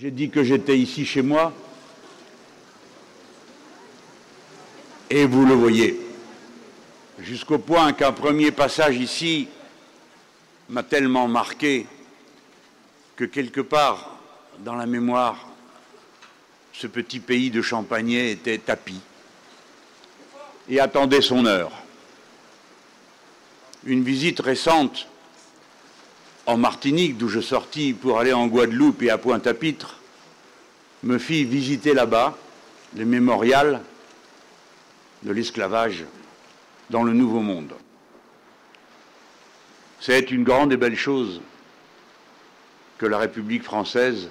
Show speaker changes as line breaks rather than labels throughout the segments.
J'ai dit que j'étais ici chez moi. Et vous le voyez. Jusqu'au point qu'un premier passage ici m'a tellement marqué que quelque part dans la mémoire, ce petit pays de Champagnais était tapis et attendait son heure. Une visite récente en Martinique, d'où je sortis pour aller en Guadeloupe et à Pointe-à-Pitre, me fit visiter là-bas les mémorials de l'esclavage dans le Nouveau Monde. C'est une grande et belle chose que la République française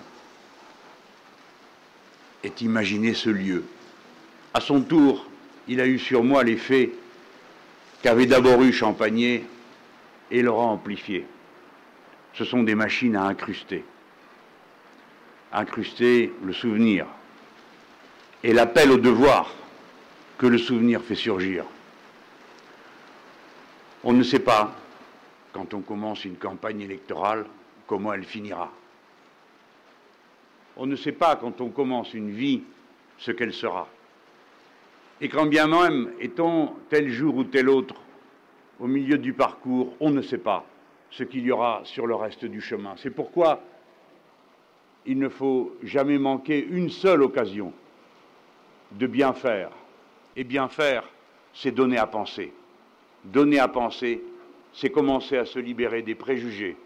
ait imaginé ce lieu. À son tour, il a eu sur moi l'effet qu'avait d'abord eu Champagné et l'aura amplifié. Ce sont des machines à incruster. Incruster le souvenir et l'appel au devoir que le souvenir fait surgir. On ne sait pas, quand on commence une campagne électorale, comment elle finira. On ne sait pas, quand on commence une vie, ce qu'elle sera. Et quand bien même est-on tel jour ou tel autre au milieu du parcours, on ne sait pas ce qu'il y aura sur le reste du chemin. C'est pourquoi il ne faut jamais manquer une seule occasion de bien faire. Et bien faire, c'est donner à penser. Donner à penser, c'est commencer à se libérer des préjugés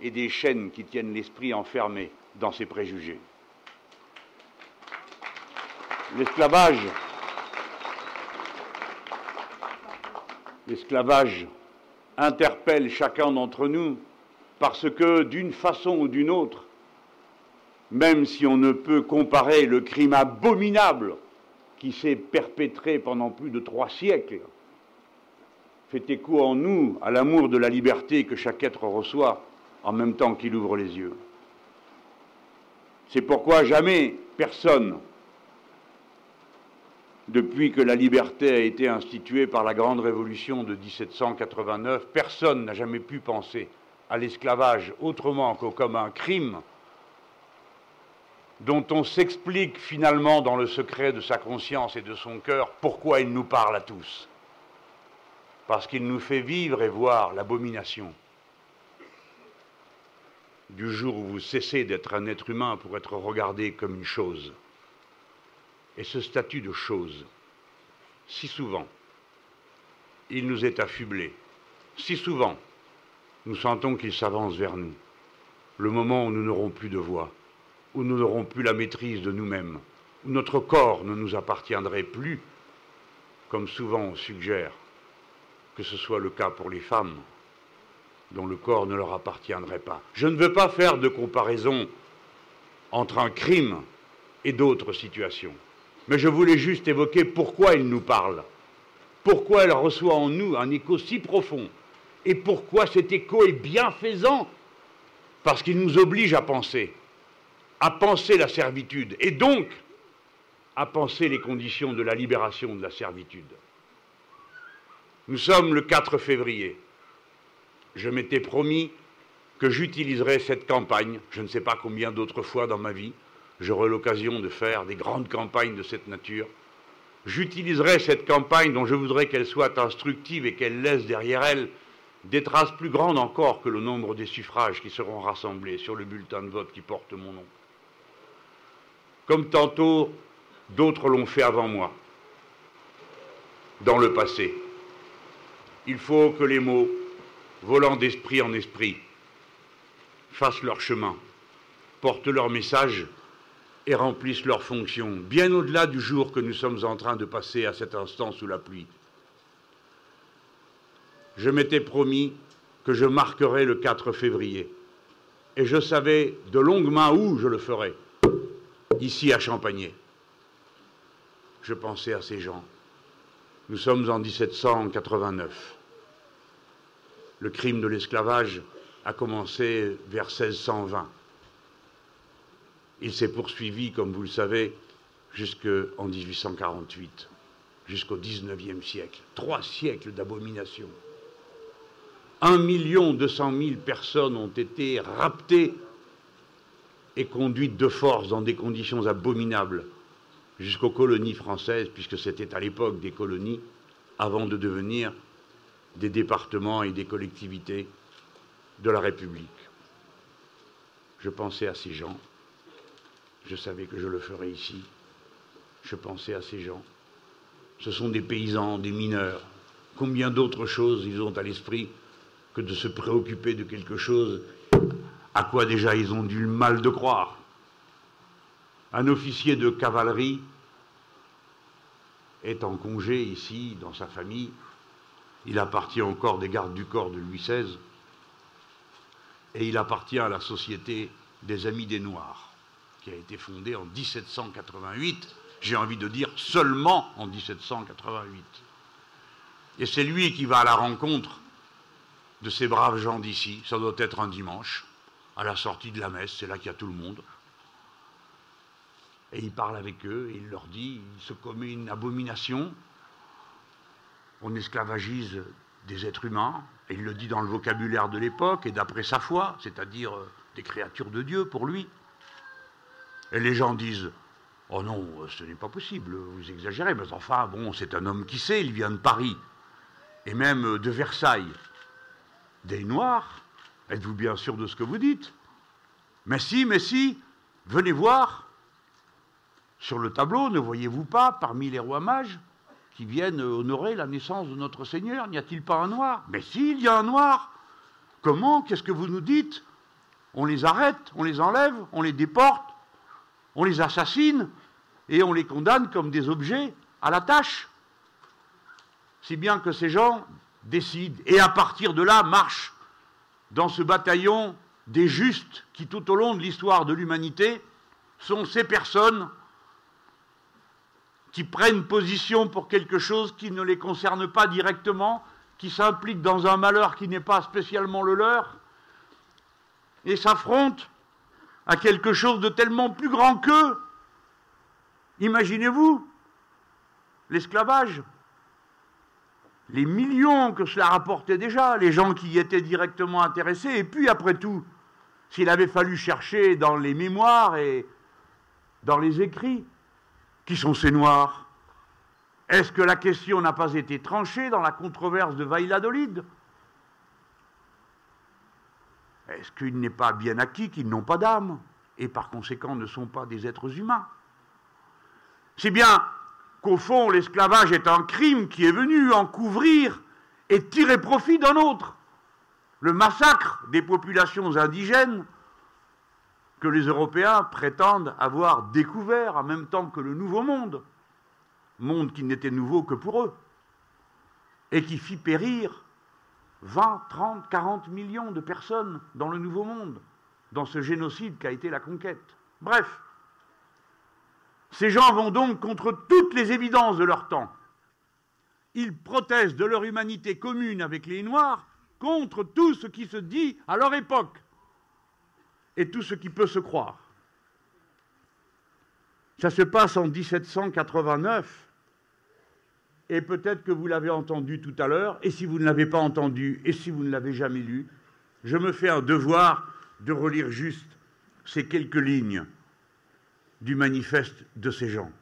et des chaînes qui tiennent l'esprit enfermé dans ces préjugés. L'esclavage, l'esclavage interpelle chacun d'entre nous parce que d'une façon ou d'une autre, même si on ne peut comparer le crime abominable qui s'est perpétré pendant plus de trois siècles, fait écho en nous à l'amour de la liberté que chaque être reçoit en même temps qu'il ouvre les yeux. C'est pourquoi jamais personne, depuis que la liberté a été instituée par la grande révolution de 1789, personne n'a jamais pu penser à l'esclavage autrement que comme un crime dont on s'explique finalement dans le secret de sa conscience et de son cœur pourquoi il nous parle à tous parce qu'il nous fait vivre et voir l'abomination du jour où vous cessez d'être un être humain pour être regardé comme une chose. Et ce statut de chose, si souvent, il nous est affublé, si souvent, nous sentons qu'il s'avance vers nous, le moment où nous n'aurons plus de voix, où nous n'aurons plus la maîtrise de nous-mêmes, où notre corps ne nous appartiendrait plus, comme souvent on suggère, que ce soit le cas pour les femmes, dont le corps ne leur appartiendrait pas. Je ne veux pas faire de comparaison entre un crime et d'autres situations, mais je voulais juste évoquer pourquoi il nous parle, pourquoi elle reçoit en nous un écho si profond, et pourquoi cet écho est bienfaisant, parce qu'il nous oblige à penser, à penser la servitude, et donc à penser les conditions de la libération de la servitude. Nous sommes le 4 février. Je m'étais promis que j'utiliserais cette campagne, je ne sais pas combien d'autres fois dans ma vie, j'aurai l'occasion de faire des grandes campagnes de cette nature. J'utiliserai cette campagne dont je voudrais qu'elle soit instructive et qu'elle laisse derrière elle des traces plus grandes encore que le nombre des suffrages qui seront rassemblés sur le bulletin de vote qui porte mon nom. Comme tantôt d'autres l'ont fait avant moi, dans le passé. Il faut que les mots, volant d'esprit en esprit, fassent leur chemin, portent leur message et remplissent leur fonction, bien au-delà du jour que nous sommes en train de passer à cet instant sous la pluie. Je m'étais promis que je marquerais le 4 février, et je savais de longue main où je le ferais, ici à Champagné. Je pensais à ces gens. Nous sommes en 1789. Le crime de l'esclavage a commencé vers 1620. Il s'est poursuivi, comme vous le savez, jusqu'en 1848, jusqu'au XIXe siècle. Trois siècles d'abomination. Un million deux cent mille personnes ont été raptées et conduite de force dans des conditions abominables jusqu'aux colonies françaises, puisque c'était à l'époque des colonies, avant de devenir des départements et des collectivités de la République. Je pensais à ces gens, je savais que je le ferais ici, je pensais à ces gens. Ce sont des paysans, des mineurs. Combien d'autres choses ils ont à l'esprit que de se préoccuper de quelque chose à quoi déjà ils ont du mal de croire. Un officier de cavalerie est en congé ici, dans sa famille. Il appartient encore des gardes du corps de Louis XVI. Et il appartient à la Société des Amis des Noirs, qui a été fondée en 1788, j'ai envie de dire seulement en 1788. Et c'est lui qui va à la rencontre de ces braves gens d'ici, ça doit être un dimanche, à la sortie de la messe, c'est là qu'il y a tout le monde. Et il parle avec eux et il leur dit, il se commet une abomination, on esclavagise des êtres humains, et il le dit dans le vocabulaire de l'époque et d'après sa foi, c'est-à-dire euh, des créatures de Dieu pour lui. Et les gens disent, oh non, ce n'est pas possible, vous exagérez, mais enfin, bon, c'est un homme qui sait, il vient de Paris, et même de Versailles. Des Noirs Êtes-vous bien sûr de ce que vous dites? Mais si, mais si, venez voir. Sur le tableau, ne voyez-vous pas, parmi les rois mages, qui viennent honorer la naissance de notre Seigneur, n'y a-t-il pas un noir? Mais si, il y a un noir. Comment? Qu'est-ce que vous nous dites? On les arrête, on les enlève, on les déporte, on les assassine et on les condamne comme des objets à la tâche. Si bien que ces gens décident et à partir de là marchent dans ce bataillon des justes qui, tout au long de l'histoire de l'humanité, sont ces personnes qui prennent position pour quelque chose qui ne les concerne pas directement, qui s'impliquent dans un malheur qui n'est pas spécialement le leur, et s'affrontent à quelque chose de tellement plus grand qu'eux. Imaginez-vous l'esclavage. Les millions que cela rapportait déjà, les gens qui y étaient directement intéressés, et puis après tout, s'il avait fallu chercher dans les mémoires et dans les écrits, qui sont ces Noirs? Est-ce que la question n'a pas été tranchée dans la controverse de Valladolid Est-ce qu'il n'est pas bien acquis qu'ils n'ont pas d'âme et par conséquent ne sont pas des êtres humains? C'est bien qu'au fond, l'esclavage est un crime qui est venu en couvrir et tirer profit d'un autre. Le massacre des populations indigènes que les Européens prétendent avoir découvert en même temps que le Nouveau Monde, monde qui n'était nouveau que pour eux, et qui fit périr 20, 30, 40 millions de personnes dans le Nouveau Monde, dans ce génocide qu'a été la conquête. Bref, ces gens vont donc contre toutes les évidences de leur temps. Ils protestent de leur humanité commune avec les Noirs contre tout ce qui se dit à leur époque et tout ce qui peut se croire. Ça se passe en 1789 et peut-être que vous l'avez entendu tout à l'heure, et si vous ne l'avez pas entendu, et si vous ne l'avez jamais lu, je me fais un devoir de relire juste ces quelques lignes du manifeste de ces gens.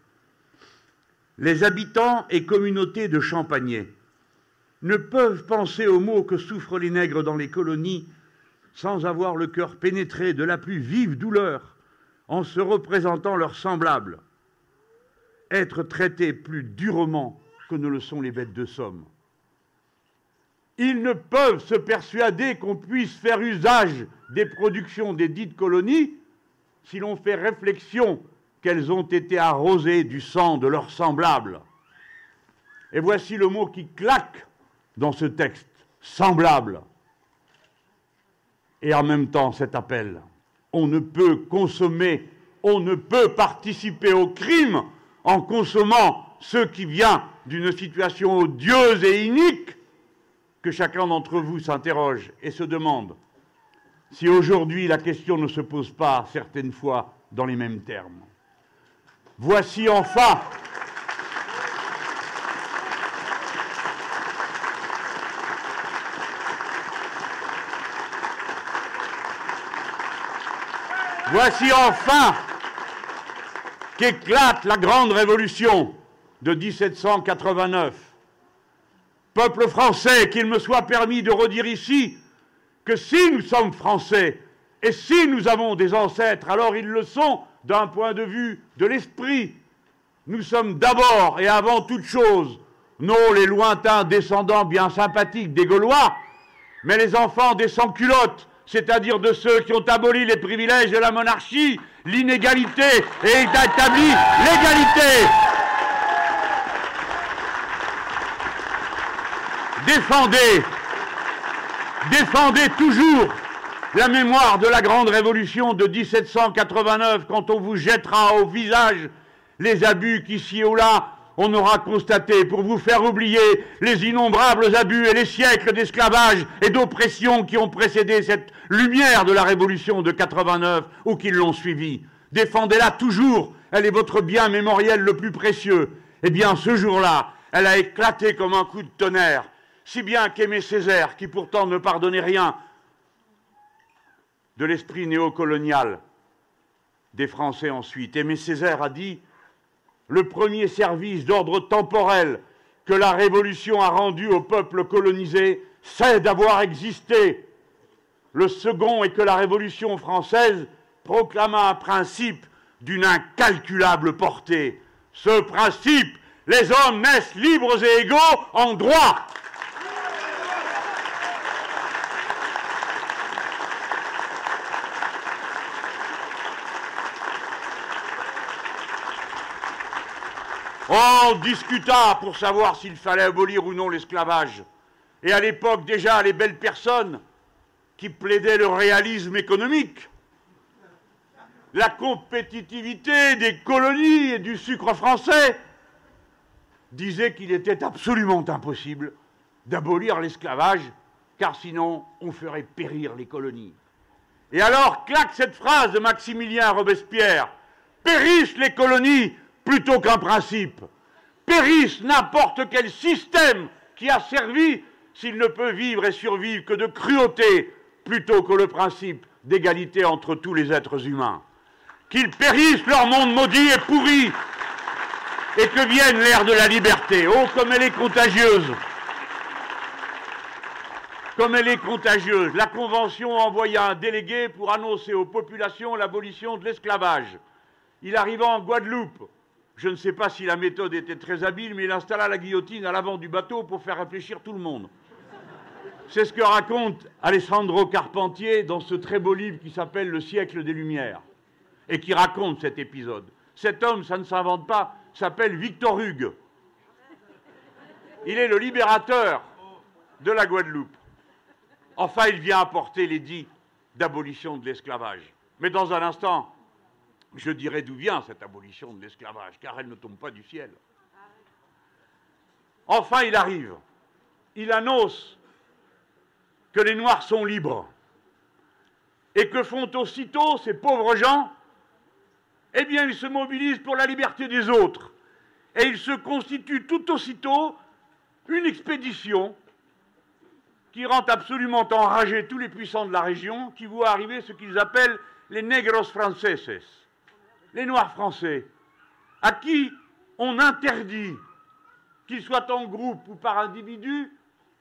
Les habitants et communautés de Champagné ne peuvent penser aux maux que souffrent les nègres dans les colonies sans avoir le cœur pénétré de la plus vive douleur en se représentant leurs semblables, être traités plus durement que ne le sont les bêtes de somme. Ils ne peuvent se persuader qu'on puisse faire usage des productions des dites colonies si l'on fait réflexion qu'elles ont été arrosées du sang de leurs semblables. Et voici le mot qui claque dans ce texte, semblable. Et en même temps cet appel. On ne peut consommer, on ne peut participer au crime en consommant ce qui vient d'une situation odieuse et inique que chacun d'entre vous s'interroge et se demande si aujourd'hui la question ne se pose pas certaines fois dans les mêmes termes. Voici enfin Voici enfin qu'éclate la grande révolution de 1789. Peuple français, qu'il me soit permis de redire ici que si nous sommes français et si nous avons des ancêtres, alors ils le sont d'un point de vue de l'esprit. Nous sommes d'abord et avant toute chose non les lointains descendants bien sympathiques des Gaulois, mais les enfants des sans-culottes, c'est-à-dire de ceux qui ont aboli les privilèges de la monarchie, l'inégalité et établi l'égalité. Défendez, défendez toujours la mémoire de la grande révolution de 1789 quand on vous jettera au visage les abus qu'ici ou là on aura constaté pour vous faire oublier les innombrables abus et les siècles d'esclavage et d'oppression qui ont précédé cette lumière de la révolution de 89 ou qui l'ont suivie. Défendez-la toujours, elle est votre bien mémoriel le plus précieux. Eh bien, ce jour-là, elle a éclaté comme un coup de tonnerre, si bien qu'Aimé Césaire, qui pourtant ne pardonnait rien de l'esprit néocolonial des Français ensuite, Aimé Césaire a dit le premier service d'ordre temporel que la Révolution a rendu au peuple colonisé, c'est d'avoir existé. Le second est que la Révolution française proclama un principe d'une incalculable portée. Ce principe, les hommes naissent libres et égaux en droit. On discuta pour savoir s'il fallait abolir ou non l'esclavage. Et à l'époque, déjà, les belles personnes qui plaidaient le réalisme économique, la compétitivité des colonies et du sucre français, disaient qu'il était absolument impossible d'abolir l'esclavage, car sinon on ferait périr les colonies. Et alors, claque cette phrase de Maximilien Robespierre, périssent les colonies, plutôt qu'un principe. Périsse n'importe quel système qui a servi s'il ne peut vivre et survivre que de cruauté plutôt que le principe d'égalité entre tous les êtres humains. Qu'ils périssent leur monde maudit et pourri et que vienne l'ère de la liberté. Oh, comme elle est contagieuse Comme elle est contagieuse La Convention envoya un délégué pour annoncer aux populations l'abolition de l'esclavage. Il arriva en Guadeloupe. Je ne sais pas si la méthode était très habile, mais il installa la guillotine à l'avant du bateau pour faire réfléchir tout le monde. C'est ce que raconte Alessandro Carpentier dans ce très beau livre qui s'appelle Le siècle des Lumières, et qui raconte cet épisode. Cet homme, ça ne s'invente pas, s'appelle Victor Hugues. Il est le libérateur de la Guadeloupe. Enfin, il vient apporter l'édit d'abolition de l'esclavage. Mais dans un instant, je dirais d'où vient cette abolition de l'esclavage, car elle ne tombe pas du ciel. Enfin, il arrive. Il annonce que les Noirs sont libres. Et que font aussitôt ces pauvres gens? Eh bien, ils se mobilisent pour la liberté des autres. Et il se constitue tout aussitôt une expédition qui rend absolument enragés tous les puissants de la région, qui voient arriver ce qu'ils appellent les negros franceses les Noirs français, à qui on interdit, qu'ils soient en groupe ou par individu,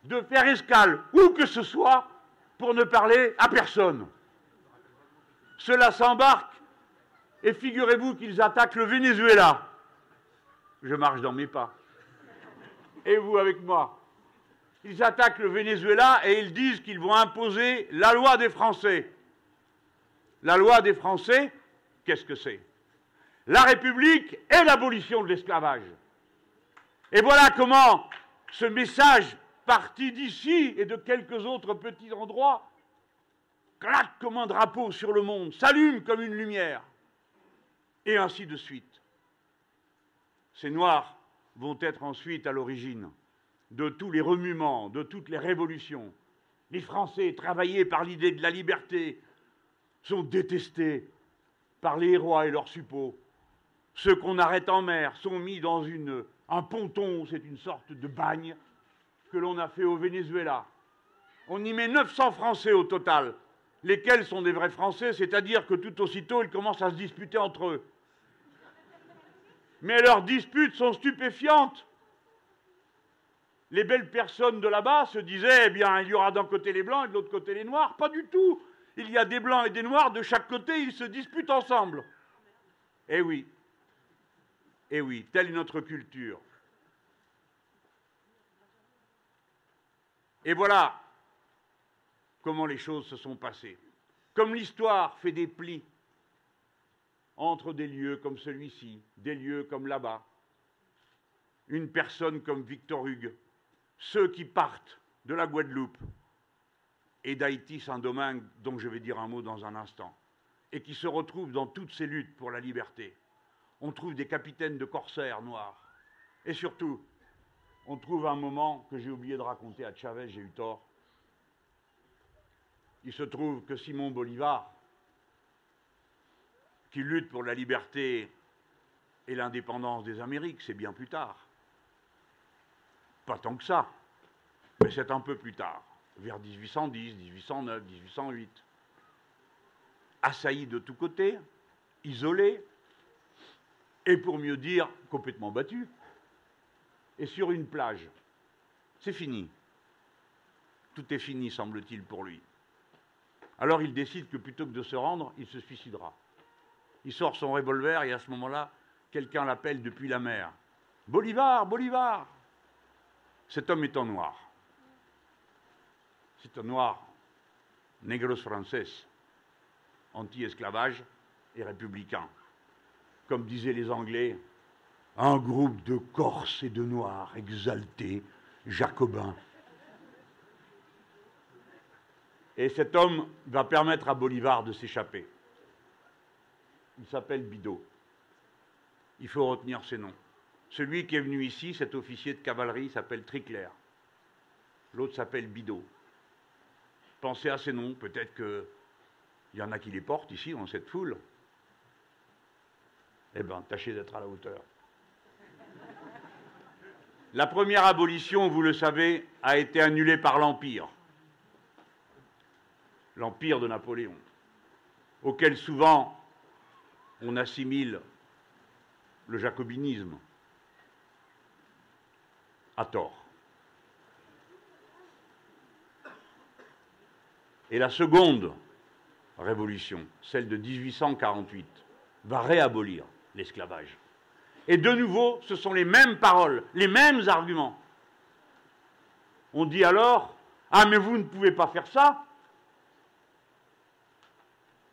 de faire escale où que ce soit pour ne parler à personne. Cela s'embarque et figurez-vous qu'ils attaquent le Venezuela. Je marche dans mes pas. Et vous avec moi. Ils attaquent le Venezuela et ils disent qu'ils vont imposer la loi des Français. La loi des Français, qu'est-ce que c'est? La République et l'abolition de l'esclavage. Et voilà comment ce message parti d'ici et de quelques autres petits endroits claque comme un drapeau sur le monde, s'allume comme une lumière, et ainsi de suite. Ces Noirs vont être ensuite à l'origine de tous les remuements, de toutes les révolutions. Les Français, travaillés par l'idée de la liberté, sont détestés par les rois et leurs suppôts. Ceux qu'on arrête en mer sont mis dans un ponton, c'est une sorte de bagne que l'on a fait au Venezuela. On y met 900 Français au total. lesquels sont des vrais Français, c'est-à-dire que tout aussitôt, ils commencent à se disputer entre eux. Mais leurs disputes sont stupéfiantes. Les belles personnes de là-bas se disaient, eh bien, il y aura d'un côté les blancs et de l'autre côté les noirs. Pas du tout. Il y a des blancs et des noirs de chaque côté, ils se disputent ensemble. Eh oui. Eh oui, telle est notre culture. Et voilà comment les choses se sont passées. Comme l'histoire fait des plis entre des lieux comme celui-ci, des lieux comme là-bas, une personne comme Victor Hugues, ceux qui partent de la Guadeloupe et d'Haïti Saint-Domingue, dont je vais dire un mot dans un instant, et qui se retrouvent dans toutes ces luttes pour la liberté. On trouve des capitaines de corsaires noirs. Et surtout, on trouve un moment que j'ai oublié de raconter à Chavez, j'ai eu tort. Il se trouve que Simon Bolivar, qui lutte pour la liberté et l'indépendance des Amériques, c'est bien plus tard. Pas tant que ça, mais c'est un peu plus tard, vers 1810, 1809, 1808. Assailli de tous côtés, isolé, et pour mieux dire, complètement battu, et sur une plage. C'est fini. Tout est fini, semble-t-il, pour lui. Alors il décide que plutôt que de se rendre, il se suicidera. Il sort son revolver et à ce moment-là, quelqu'un l'appelle depuis la mer. Bolivar, Bolivar Cet homme est en noir. C'est un noir, negros français, anti-esclavage et républicain. Comme disaient les Anglais, un groupe de Corses et de Noirs exaltés, jacobins. Et cet homme va permettre à Bolivar de s'échapper. Il s'appelle Bidot. Il faut retenir ses noms. Celui qui est venu ici, cet officier de cavalerie, s'appelle Triclair. L'autre s'appelle Bidot. Pensez à ces noms, peut-être qu'il y en a qui les portent ici, dans cette foule. Eh bien, tâchez d'être à la hauteur. La première abolition, vous le savez, a été annulée par l'Empire. L'Empire de Napoléon, auquel souvent on assimile le jacobinisme à tort. Et la seconde révolution, celle de 1848, va réabolir l'esclavage. Et de nouveau, ce sont les mêmes paroles, les mêmes arguments. On dit alors, ah mais vous ne pouvez pas faire ça,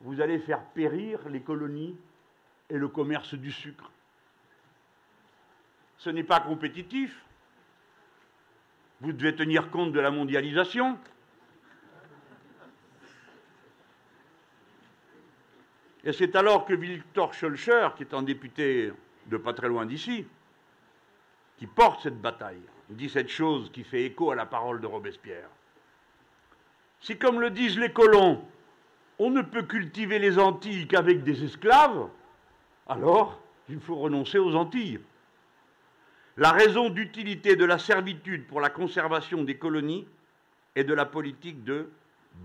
vous allez faire périr les colonies et le commerce du sucre. Ce n'est pas compétitif. Vous devez tenir compte de la mondialisation. Et c'est alors que Victor Schulcher, qui est un député de pas très loin d'ici, qui porte cette bataille, dit cette chose qui fait écho à la parole de Robespierre. Si, comme le disent les colons, on ne peut cultiver les Antilles qu'avec des esclaves, alors il faut renoncer aux Antilles. La raison d'utilité de la servitude pour la conservation des colonies est de la politique de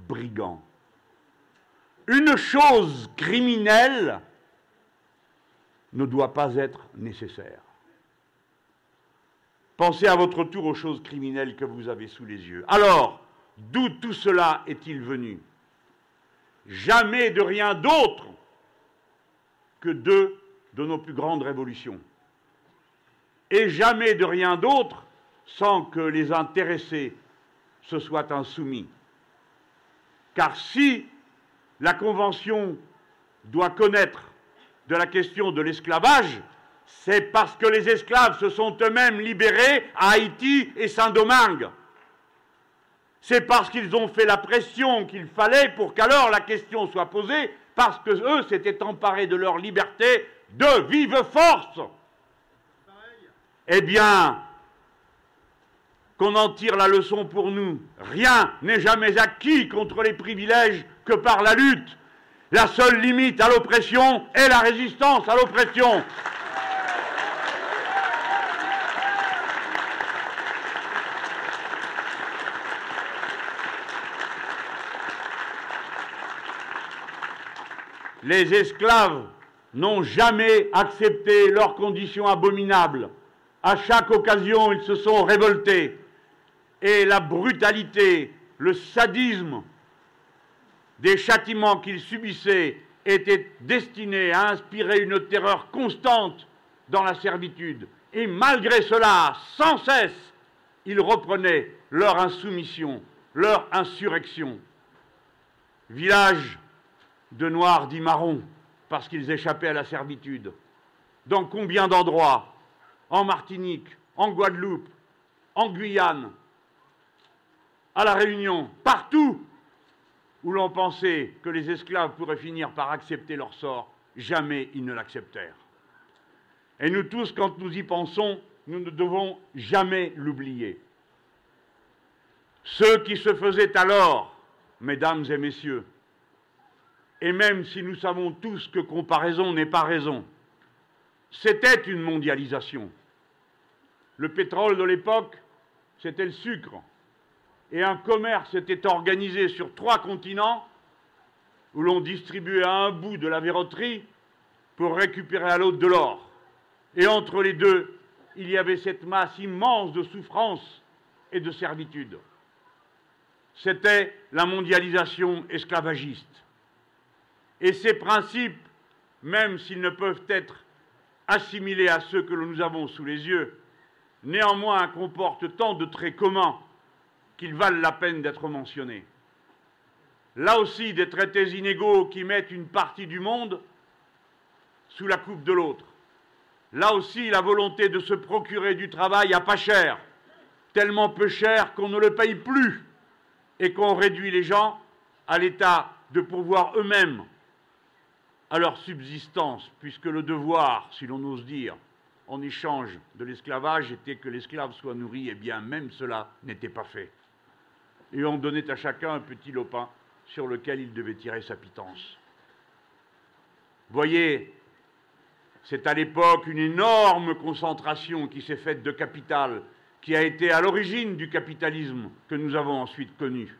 brigands. Une chose criminelle ne doit pas être nécessaire. Pensez à votre tour aux choses criminelles que vous avez sous les yeux. Alors, d'où tout cela est-il venu? Jamais de rien d'autre que deux de nos plus grandes révolutions. Et jamais de rien d'autre sans que les intéressés se soient insoumis. Car si la Convention doit connaître de la question de l'esclavage, c'est parce que les esclaves se sont eux-mêmes libérés à Haïti et Saint-Domingue. C'est parce qu'ils ont fait la pression qu'il fallait pour qu'alors la question soit posée, parce que eux s'étaient emparés de leur liberté de vive force. Eh bien, qu'on en tire la leçon pour nous. Rien n'est jamais acquis contre les privilèges que par la lutte. La seule limite à l'oppression est la résistance à l'oppression.
Les esclaves n'ont jamais accepté leurs conditions abominables. À chaque occasion, ils se sont révoltés. Et la brutalité, le sadisme des châtiments qu'ils subissaient étaient destinés à inspirer une terreur constante dans la servitude. Et malgré cela, sans cesse, ils reprenaient leur insoumission, leur insurrection. Village de noirs dits marrons, parce qu'ils échappaient à la servitude. Dans combien d'endroits? En Martinique, en Guadeloupe, en Guyane, à La Réunion, partout où l'on pensait que les esclaves pourraient finir par accepter leur sort, jamais ils ne l'acceptèrent. Et nous tous, quand nous y pensons, nous ne devons jamais l'oublier. Ceux qui se faisaient alors, mesdames et messieurs, et même si nous savons tous que comparaison n'est pas raison, c'était une mondialisation. Le pétrole de l'époque, c'était le sucre. Et un commerce était organisé sur trois continents où l'on distribuait à un bout de la verroterie pour récupérer à l'autre de l'or. Et entre les deux, il y avait cette masse immense de souffrance et de servitude. C'était la mondialisation esclavagiste. Et ces principes, même s'ils ne peuvent être assimilés à ceux que nous avons sous les yeux, néanmoins comportent tant de traits communs qu'ils valent la peine d'être mentionnés. Là aussi, des traités inégaux qui mettent une partie du monde sous la coupe de l'autre. Là aussi, la volonté de se procurer du travail à pas cher, tellement peu cher qu'on ne le paye plus et qu'on réduit les gens à l'état de pourvoir eux-mêmes à leur subsistance, puisque le devoir, si l'on ose dire, en échange de l'esclavage était que l'esclave soit nourri, et bien même cela n'était pas fait. Et on donnait à chacun un petit lopin sur lequel il devait tirer sa pitance. Voyez c'est à l'époque une énorme concentration qui s'est faite de capital, qui a été à l'origine du capitalisme que nous avons ensuite connu.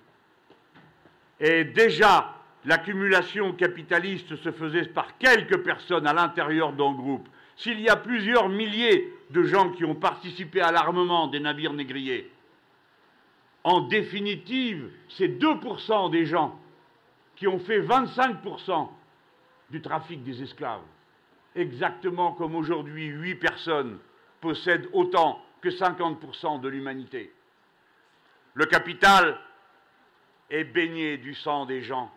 Et déjà, l'accumulation capitaliste se faisait par quelques personnes à l'intérieur d'un groupe. S'il y a plusieurs milliers de gens qui ont participé à l'armement des navires négriers, en définitive, c'est 2% des gens qui ont fait 25% du trafic des esclaves exactement comme aujourd'hui huit personnes possèdent autant que 50% de l'humanité. Le capital est baigné du sang des gens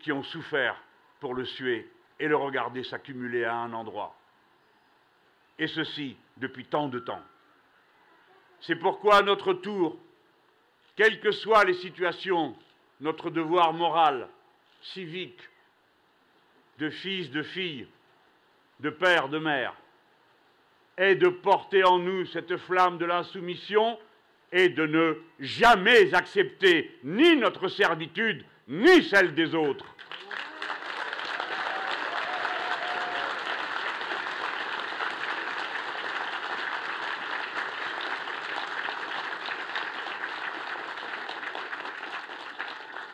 qui ont souffert pour le suer et le regarder s'accumuler à un endroit. Et ceci depuis tant de temps. C'est pourquoi, à notre tour, quelles que soient les situations, notre devoir moral, civique, de fils, de filles, de père, de mère, est de porter en nous cette flamme de l'insoumission et de ne jamais accepter ni notre servitude, ni celle des autres.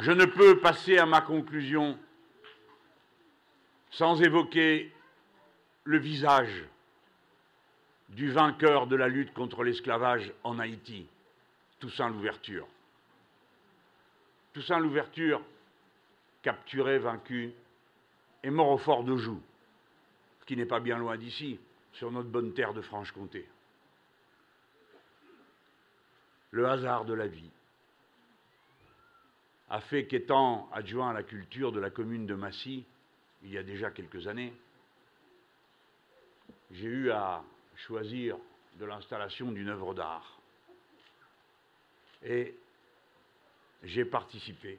Je ne peux passer à ma conclusion sans évoquer le visage du vainqueur de la lutte contre l'esclavage en Haïti, Toussaint Louverture. Toussaint Louverture, capturé, vaincu, est mort au fort de Joux, qui n'est pas bien loin d'ici, sur notre bonne terre de Franche-Comté. Le hasard de la vie a fait qu'étant adjoint à la culture de la commune de Massy, il y a déjà quelques années, j'ai eu à choisir de l'installation d'une œuvre d'art. Et j'ai participé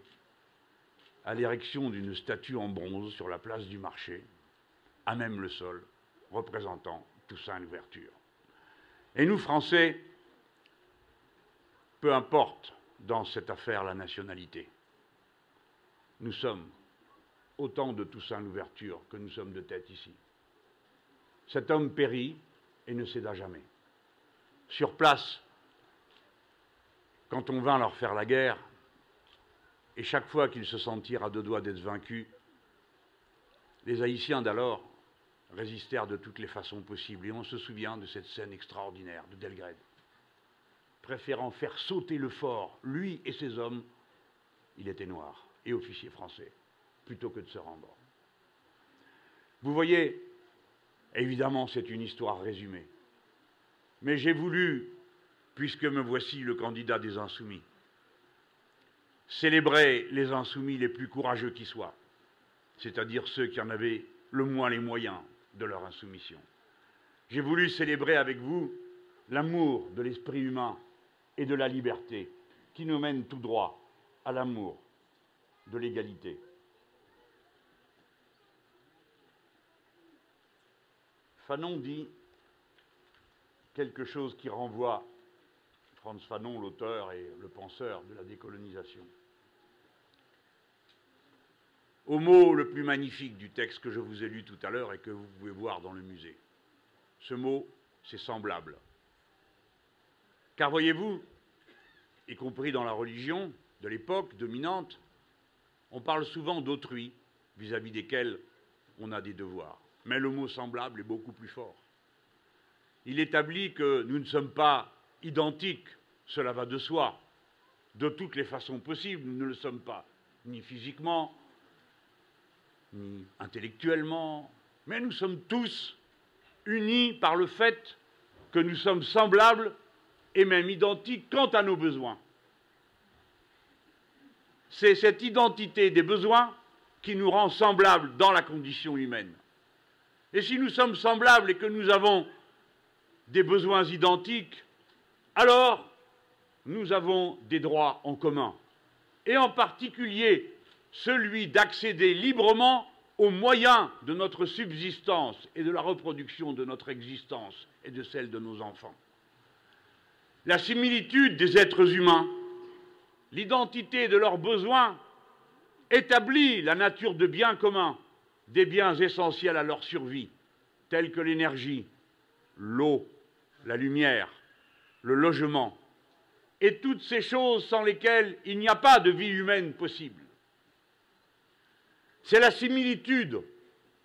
à l'érection d'une statue en bronze sur la place du marché, à même le sol, représentant Toussaint l'ouverture. Et nous, Français, peu importe dans cette affaire la nationalité, nous sommes autant de Toussaint l'ouverture que nous sommes de tête ici. Cet homme périt et ne céda jamais. Sur place, quand on vint leur faire la guerre, et chaque fois qu'ils se sentirent à deux doigts d'être vaincus, Les Haïtiens d'alors résistèrent de toutes les façons possibles, et on se souvient de cette scène extraordinaire de Delgrade. Préférant faire sauter le fort, lui et ses hommes, il était noir et officier français, plutôt que de se rendre. Vous voyez, évidemment, c'est une histoire résumée. Mais j'ai voulu, puisque me voici le candidat des insoumis, célébrer les insoumis les plus courageux qui soient, c'est-à-dire ceux qui en avaient le moins les moyens de leur insoumission. J'ai voulu célébrer avec vous l'amour de l'esprit humain et de la liberté qui nous mène tout droit à l'amour de l'égalité. Fanon dit quelque chose qui renvoie Franz Fanon, l'auteur et le penseur de la décolonisation. Au mot le plus magnifique du texte que je vous ai lu tout à l'heure et que vous pouvez voir dans le musée. Ce mot, c'est semblable. Car voyez-vous, y compris dans la religion de l'époque dominante, on parle souvent d'autrui vis-à-vis desquels on a des devoirs. Mais le mot semblable est beaucoup plus fort. Il établit que nous ne sommes pas identiques, cela va de soi. De toutes les façons possibles, nous ne le sommes pas, ni physiquement, ni intellectuellement, mais nous sommes tous unis par le fait que nous sommes semblables et même identiques quant à nos besoins. C'est cette identité des besoins qui nous rend semblables dans la condition humaine. Et si nous sommes semblables et que nous avons des besoins identiques, alors nous avons des droits en commun, et en particulier celui d'accéder librement aux moyens de notre subsistance et de la reproduction de notre existence et de celle de nos enfants. La similitude des êtres humains, l'identité de leurs besoins, établit la nature de biens communs, des biens essentiels à leur survie, tels que l'énergie, l'eau, la lumière, le logement, et toutes ces choses sans lesquelles il n'y a pas de vie humaine possible. C'est la similitude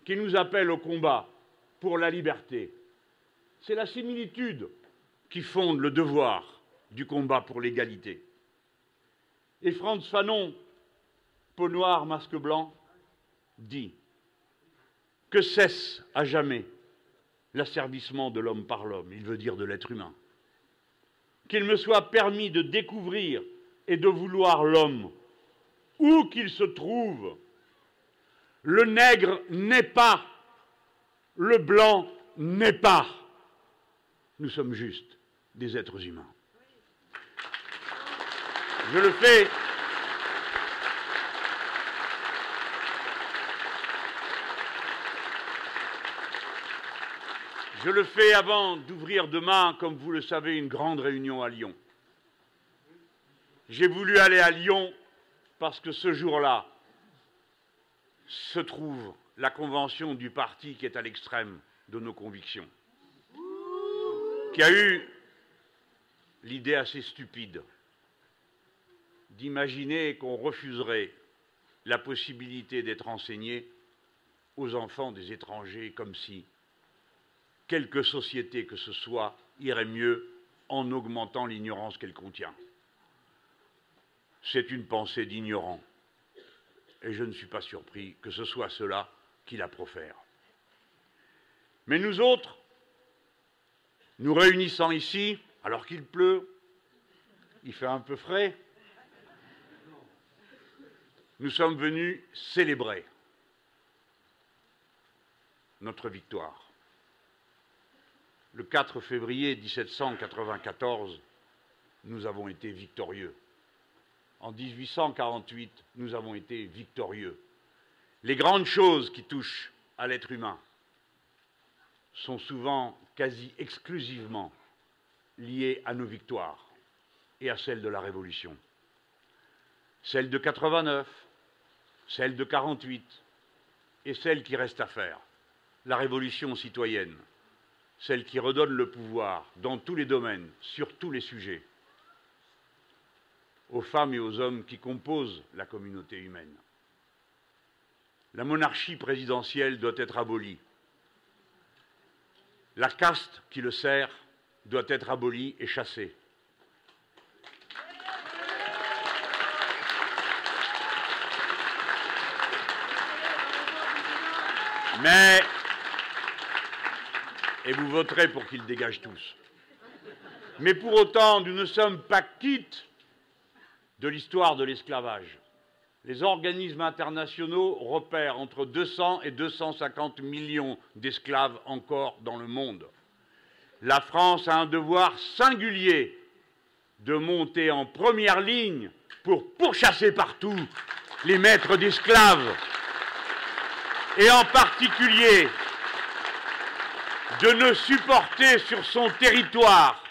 qui nous appelle au combat pour la liberté. C'est la similitude qui fonde le devoir du combat pour l'égalité. Et Franz Fanon, peau noire, masque blanc, dit que cesse à jamais l'asservissement de l'homme par l'homme, il veut dire de l'être humain. Qu'il me soit permis de découvrir et de vouloir l'homme, où qu'il se trouve, le nègre n'est pas, le blanc n'est pas. Nous sommes juste des êtres humains. Je le fais. Je le fais avant d'ouvrir demain, comme vous le savez, une grande réunion à Lyon. J'ai voulu aller à Lyon parce que ce jour-là, se trouve la convention du parti qui est à l'extrême de nos convictions, qui a eu l'idée assez stupide d'imaginer qu'on refuserait la possibilité d'être enseigné aux enfants des étrangers comme si quelque société que ce soit irait mieux en augmentant l'ignorance qu'elle contient. C'est une pensée d'ignorant et je ne suis pas surpris que ce soit cela qui la profère. Mais nous autres, nous réunissant ici, alors qu'il pleut, il fait un peu frais, nous sommes venus célébrer notre victoire. Le 4 février 1794, nous avons été victorieux en 1848, nous avons été victorieux. Les grandes choses qui touchent à l'être humain sont souvent quasi exclusivement liées à nos victoires et à celles de la Révolution. Celle de 89, celle de 48 et celle qui reste à faire, la Révolution citoyenne, celle qui redonne le pouvoir dans tous les domaines, sur tous les sujets aux femmes et aux hommes qui composent la communauté humaine. La monarchie présidentielle doit être abolie. La caste qui le sert doit être abolie et chassée. Mais, et vous voterez pour qu'ils dégagent tous. Mais pour autant, nous ne sommes pas quittes de l'histoire de l'esclavage. Les organismes internationaux repèrent entre 200 et 250 millions d'esclaves encore dans le monde. La France a un devoir singulier de monter en première ligne pour pourchasser partout les maîtres d'esclaves et en particulier de ne supporter sur son territoire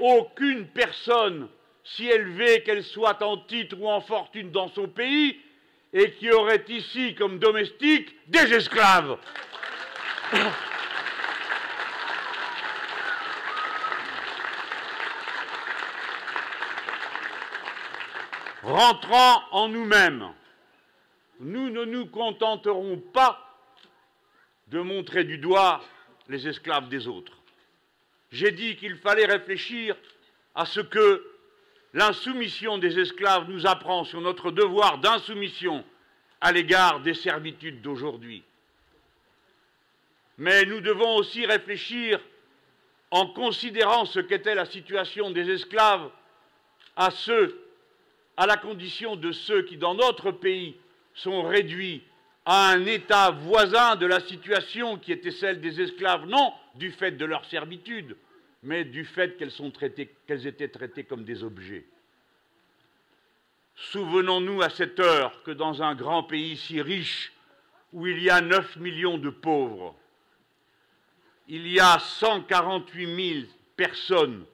aucune personne, si élevée qu'elle soit en titre ou en fortune dans son pays, et qui aurait ici comme domestique des esclaves. Rentrant en nous-mêmes, nous ne nous contenterons pas de montrer du doigt les esclaves des autres. J'ai dit qu'il fallait réfléchir à ce que l'insoumission des esclaves nous apprend sur notre devoir d'insoumission à l'égard des servitudes d'aujourd'hui. Mais nous devons aussi réfléchir, en considérant ce qu'était la situation des esclaves, à ceux, à la condition de ceux qui, dans notre pays, sont réduits à un état voisin de la situation qui était celle des esclaves, non du fait de leur servitude, mais du fait qu'elles étaient traitées comme des objets. Souvenons-nous à cette heure que dans un grand pays si riche, où il y a 9 millions de pauvres, il y a 148 000 personnes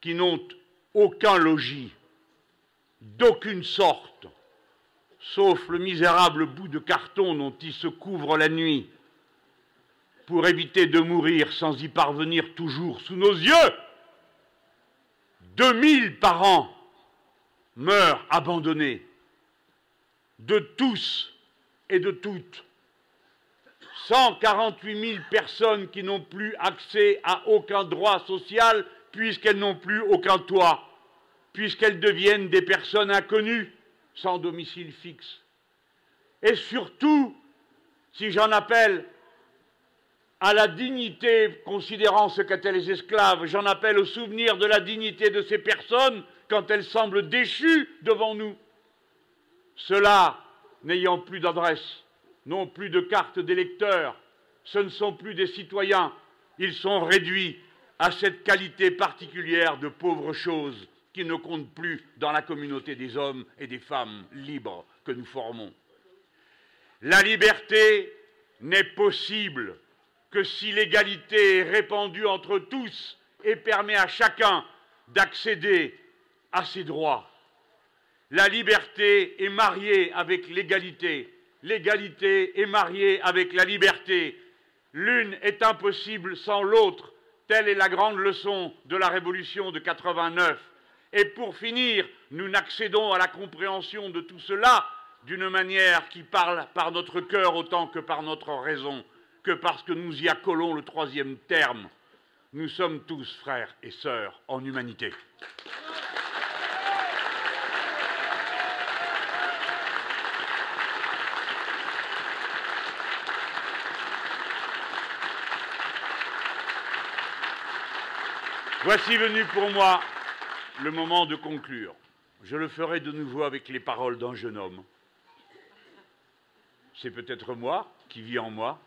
qui n'ont aucun logis, d'aucune sorte, sauf le misérable bout de carton dont ils se couvrent la nuit, pour éviter de mourir sans y parvenir toujours sous nos yeux. 2000 par an meurent abandonnés, de tous et de toutes. 148 000 personnes qui n'ont plus accès à aucun droit social puisqu'elles n'ont plus aucun toit, puisqu'elles deviennent des personnes inconnues sans domicile fixe. Et surtout, si j'en appelle à la dignité, considérant ce qu'étaient les esclaves, j'en appelle au souvenir de la dignité de ces personnes quand elles semblent déchues devant nous. Ceux-là, n'ayant plus d'adresse, n'ont plus de carte d'électeur, ce ne sont plus des citoyens, ils sont réduits à cette qualité particulière de pauvres choses qui ne comptent plus dans la communauté des hommes et des femmes libres que nous formons. La liberté n'est possible que si l'égalité est répandue entre tous et permet à chacun d'accéder à ses droits. La liberté est mariée avec l'égalité, l'égalité est mariée avec la liberté. L'une est impossible sans l'autre, telle est la grande leçon de la Révolution de 89. Et pour finir, nous n'accédons à la compréhension de tout cela d'une manière qui parle par notre cœur autant que par notre raison que parce que nous y accolons le troisième terme. Nous sommes tous frères et sœurs en humanité. Voici venu pour moi le moment de conclure. Je le ferai de nouveau avec les paroles d'un jeune homme. C'est peut-être moi qui vis en moi,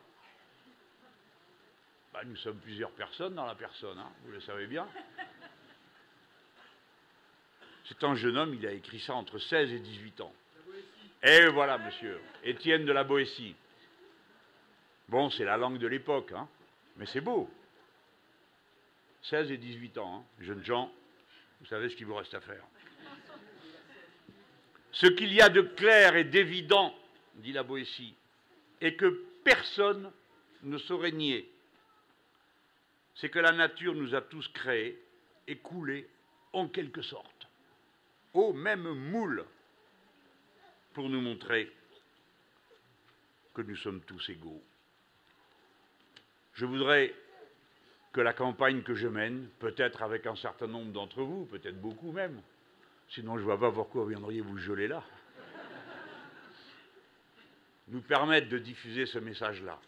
bah, nous sommes plusieurs personnes dans la personne, hein, vous le savez bien. C'est un jeune homme, il a écrit ça entre 16 et 18 ans. Et voilà, monsieur, Étienne de la Boétie. Bon, c'est la langue de l'époque, hein, mais c'est beau. 16 et 18 ans, hein, jeunes gens, vous savez ce qu'il vous reste à faire. Ce qu'il y a de clair et d'évident, dit la Boétie, est que personne ne saurait nier c'est que la nature nous a tous créés et coulés en quelque sorte, au même moule, pour nous montrer que nous sommes tous égaux. Je voudrais que la campagne que je mène, peut-être avec un certain nombre d'entre vous, peut-être beaucoup même, sinon je ne vois pas pourquoi viendriez vous geler là, nous permette de diffuser ce message-là.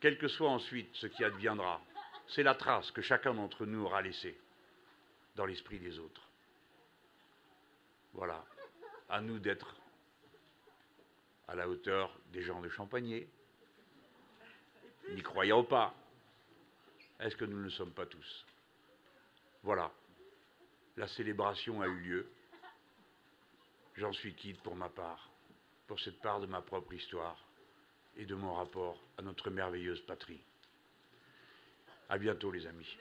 Quel que soit ensuite ce qui adviendra, c'est la trace que chacun d'entre nous aura laissée dans l'esprit des autres. Voilà, à nous d'être à la hauteur des gens de Champagné, n'y croyant pas. Est-ce que nous ne sommes pas tous? Voilà, la célébration a eu lieu. J'en suis quitte pour ma part, pour cette part de ma propre histoire et de mon rapport à notre merveilleuse patrie. À bientôt, les amis.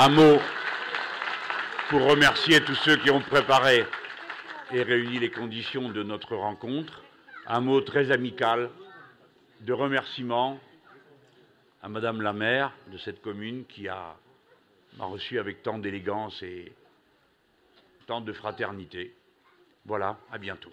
Un mot pour remercier tous ceux qui ont préparé et réuni les conditions de notre rencontre. Un mot très amical de remerciement à Madame la maire de cette commune qui m'a reçu avec tant d'élégance et tant de fraternité. Voilà, à bientôt.